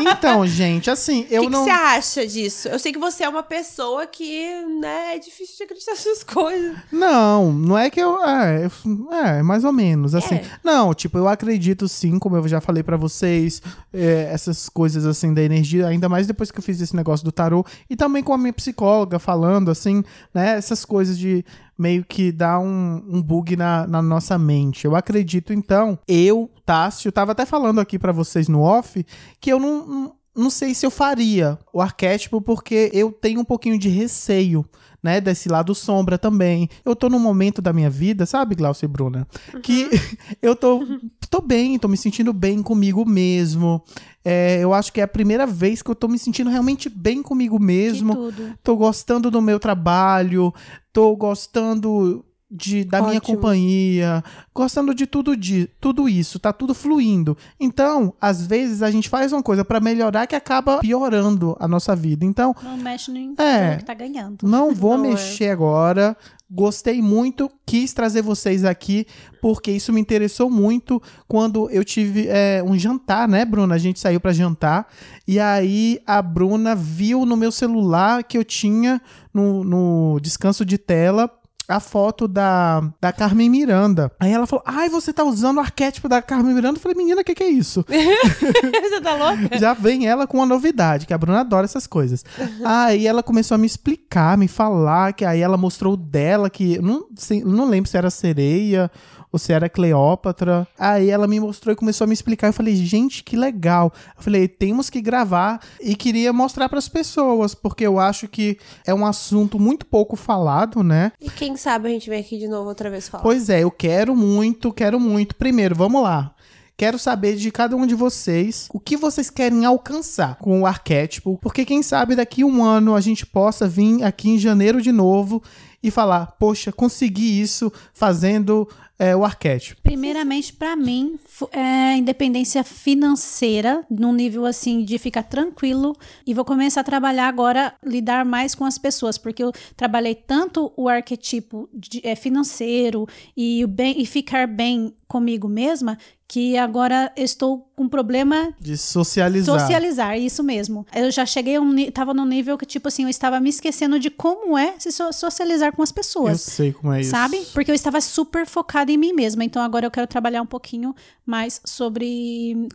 Então, gente, assim, O eu que, que não. você acha disso? Eu sei que você é uma pessoa que, né, é difícil de acreditar (laughs) nessas coisas. Não, não é que eu. É, eu- é mais ou menos. Assim. É. Não, tipo, eu acredito sim, como eu já falei pra vocês, é, essas coisas assim da energia, ainda mais depois que eu fiz esse negócio do tarô, e também com a minha psicóloga falando, assim, né? Essas coisas de meio que dar um, um bug na, na nossa mente. Eu acredito, então, eu, Tássio, tava até falando aqui pra vocês no off, que eu não. não não sei se eu faria o arquétipo porque eu tenho um pouquinho de receio, né, desse lado sombra também. Eu tô num momento da minha vida, sabe, Glaucia e Bruna, que (laughs) eu tô, tô bem, tô me sentindo bem comigo mesmo. É, eu acho que é a primeira vez que eu tô me sentindo realmente bem comigo mesmo. Tô gostando do meu trabalho, tô gostando de, da minha Ótimo. companhia, gostando de tudo de tudo isso, tá tudo fluindo. Então, às vezes a gente faz uma coisa pra melhorar que acaba piorando a nossa vida. Então, Não mexe no É. que tá ganhando. não (laughs) vou Não é. mexer agora. Gostei muito, quis trazer vocês aqui, porque isso me interessou muito quando eu tive é, um jantar, né, Bruna? A gente saiu pra jantar. E aí a Bruna viu no meu celular que eu tinha no, no descanso de tela a foto da, da Carmen Miranda. Aí ela falou: Ai, você tá usando o arquétipo da Carmen Miranda? Eu falei, menina, o que, que é isso? (laughs) você tá louca? Já vem ela com uma novidade, que a Bruna adora essas coisas. (laughs) aí ela começou a me explicar, me falar, que aí ela mostrou o dela, que não, sei- não lembro se era sereia se era Cleópatra. Aí ela me mostrou e começou a me explicar. Eu falei, gente, que legal. Eu falei, temos que gravar e queria mostrar para as pessoas, porque eu acho que é um assunto muito pouco falado, né? E quem sabe a gente vem aqui de novo outra vez falar. Pois é, eu quero muito, quero muito. Primeiro, vamos lá. Quero saber de cada um de vocês o que vocês querem alcançar com o arquétipo, porque quem sabe daqui a um ano a gente possa vir aqui em janeiro de novo e falar: poxa, consegui isso fazendo é, o arquétipo. Primeiramente, pra mim, é independência financeira, num nível assim de ficar tranquilo. E vou começar a trabalhar agora, lidar mais com as pessoas, porque eu trabalhei tanto o arquetipo de- é, financeiro e, bem, e ficar bem comigo mesma, que agora estou com problema De socializar. Socializar, isso mesmo. Eu já cheguei, a um, num nível que, tipo assim, eu estava me esquecendo de como é se so- socializar com as Eu pessoas. sei como é isso. Sabe? Porque eu estava super focada em mim mesma. Então agora eu quero trabalhar um pouquinho mais sobre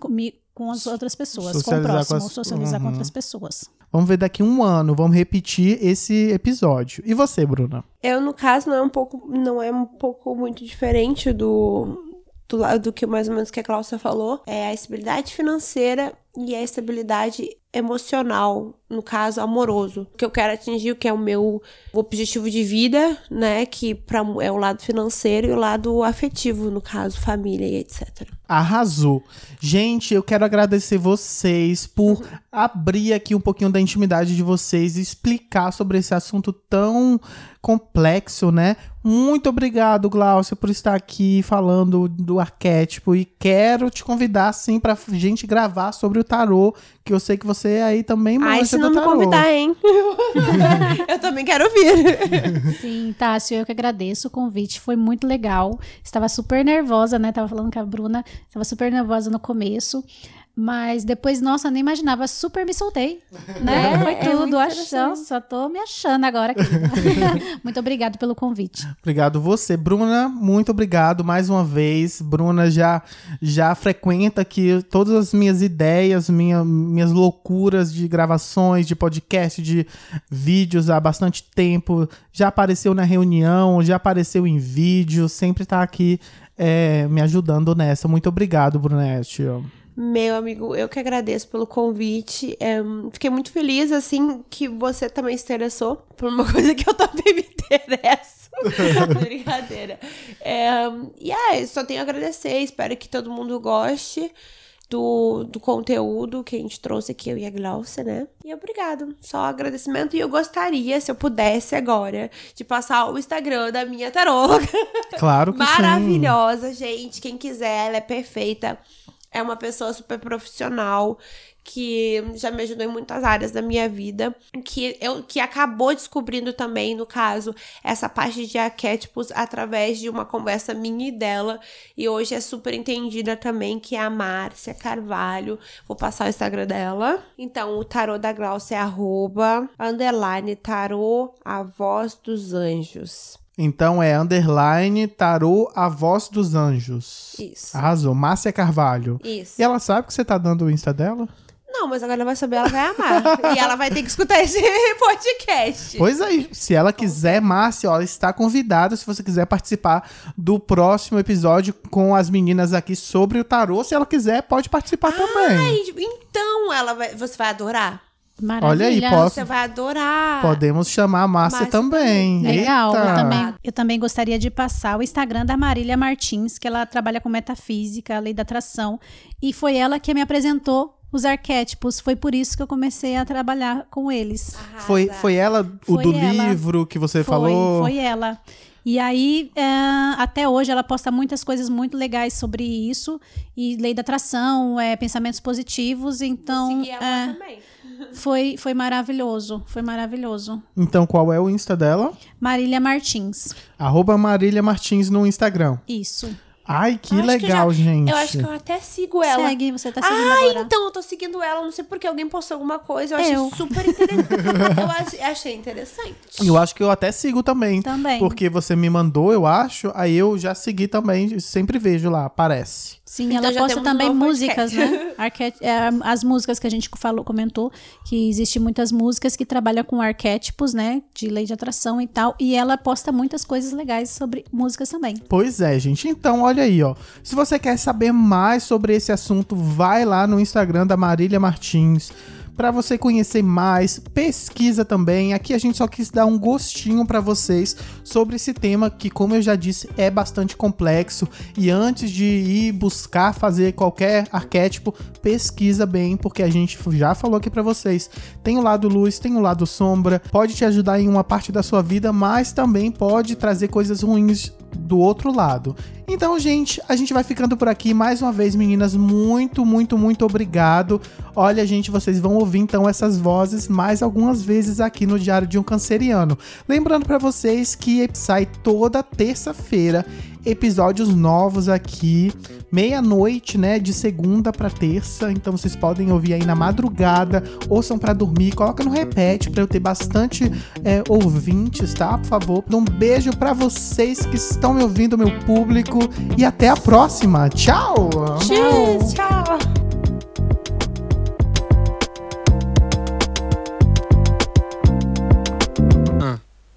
com as outras pessoas, com o Socializar com próximo, as- socializar com Uhum. outras pessoas. Vamos ver daqui a um ano, vamos repetir esse episódio. E você, Bruna? Eu, no caso, não é um pouco, não é um pouco muito diferente do, do lado do que mais ou menos que a Cláudia falou. É a estabilidade financeira e a estabilidade emocional, no caso, amoroso. Que eu quero atingir, o que é o meu objetivo de vida, né? Que pra, é o lado financeiro e o lado afetivo, no caso, família e etc. Arrasou. Gente, eu quero agradecer vocês por abrir aqui um pouquinho da intimidade de vocês e explicar sobre esse assunto tão complexo, né? Muito obrigado, Glaucia, por estar aqui falando do arquétipo e quero te convidar sim pra gente gravar sobre o tarô, que eu sei que você aí também manja Ai, se não me convidar, hein? (laughs) eu também quero vir. Sim, Tássio, eu que agradeço o convite, foi muito legal. Estava super nervosa, né? Tava falando com a Bruna, estava super nervosa no começo. Mas depois, nossa, nem imaginava, super me soltei, (laughs) né? Foi é tudo, ach... interessante. nossa, tô me achando agora aqui. (laughs) (laughs) muito obrigado pelo convite. Obrigado você, Bruna. Muito obrigado mais uma vez. Bruna já já frequenta aqui todas as minhas ideias, minha, minhas loucuras de gravações, de podcast, de vídeos há bastante tempo. Já apareceu na reunião, já apareceu em vídeo, sempre tá aqui é, me ajudando nessa. Muito obrigado, Brunete. Meu amigo, eu que agradeço pelo convite. É, fiquei muito feliz, assim, que você também se interessou por uma (laughs) coisa que eu também me interesso. (laughs) Brincadeira. É, e é, só tenho a agradecer. Espero que todo mundo goste do, do conteúdo que a gente trouxe aqui, eu e a Glaucia, né? E obrigado. Só agradecimento. E eu gostaria, se eu pudesse agora, de passar o Instagram da minha taróloga. Claro que (laughs) sim. Maravilhosa, gente. Quem quiser, ela é perfeita. É uma pessoa super profissional que já me ajudou em muitas áreas da minha vida, que eu que acabou descobrindo também, no caso, essa parte de arquétipos através de uma conversa minha e dela, e hoje é super entendida também, que é a Márcia Carvalho. Vou passar o Instagram dela. Então, o tarô da Glaucia é arroba, underline, tarô, a voz dos anjos. Então é underline tarô a voz dos anjos. Isso. Arrasou. Márcia Carvalho. Isso. E ela sabe que você tá dando o Insta dela? Não, mas agora ela vai saber, ela vai amar. e ela vai ter que escutar esse (laughs) podcast. Pois aí, se ela quiser, Márcia, ó, está convidada se você quiser participar do próximo episódio com as meninas aqui sobre o tarô. Se ela quiser, pode participar também. Ai, então ela vai, você vai adorar. Maravilha. Olha aí, posso- Você vai adorar. Podemos chamar a Márcia também. Legal, Eita. eu também, eu também gostaria de passar o Instagram da Marília Martins, que ela trabalha com metafísica, lei da atração, e foi ela que me apresentou os arquétipos. Foi por isso que eu comecei a trabalhar com eles. Arrasa. Foi, foi ela, o Foi do ela. livro que você Foi, falou? foi ela. E aí, é, até hoje, ela posta muitas coisas muito legais sobre isso. E lei da atração, é, pensamentos positivos. Então, Seguir ela é, também. Foi, foi maravilhoso. Foi maravilhoso. Então, qual é o Insta dela? Marília Martins. Arroba Marília Martins no Instagram. Isso. Ai, que Eu acho que legal, eu já- gente. Eu acho que eu até sigo ela. Segue, você tá seguindo Ah, agora. então eu tô seguindo ela. Não sei porque alguém postou alguma coisa. Eu achei Eu. super interessante. eu achei, achei interessante. Eu acho que eu até sigo também. Também. Porque você me mandou, eu acho. Aí eu já segui também. Sempre vejo lá, aparece. Sim, Então ela posta também músicas, podcast. né? (laughs) Arqué- é, as músicas que a gente falou, comentou, que existe muitas músicas que trabalham com arquétipos, né? De lei de atração e tal. E ela posta muitas coisas legais sobre músicas também. Pois é, gente. Então, olha aí, ó. Se você quer saber mais sobre esse assunto, vai lá no Instagram da Marília Martins. Pra você conhecer mais, pesquisa também. Aqui a gente só quis dar um gostinho pra vocês sobre esse tema que, como eu já disse, é bastante complexo. E antes de ir buscar fazer qualquer arquétipo, pesquisa bem, porque a gente já falou aqui pra vocês. Tem o lado luz, tem o lado sombra, pode te ajudar em uma parte da sua vida, mas também pode trazer coisas ruins do outro lado. Então, gente, a gente vai ficando por aqui. Mais uma vez, meninas, muito, muito, muito obrigado. Olha, gente, vocês vão ouvir então essas vozes mais algumas vezes aqui no Diário de um Canceriano. Lembrando pra vocês que sai toda terça-feira episódios novos aqui, meia-noite, né, de segunda pra terça. Então vocês podem ouvir aí na madrugada, ouçam pra dormir, coloca no repete pra eu ter bastante é, ouvintes, tá? Por favor. Um beijo pra vocês que estão me ouvindo, meu público, e até a próxima. Tchau. Tchau. Tchau.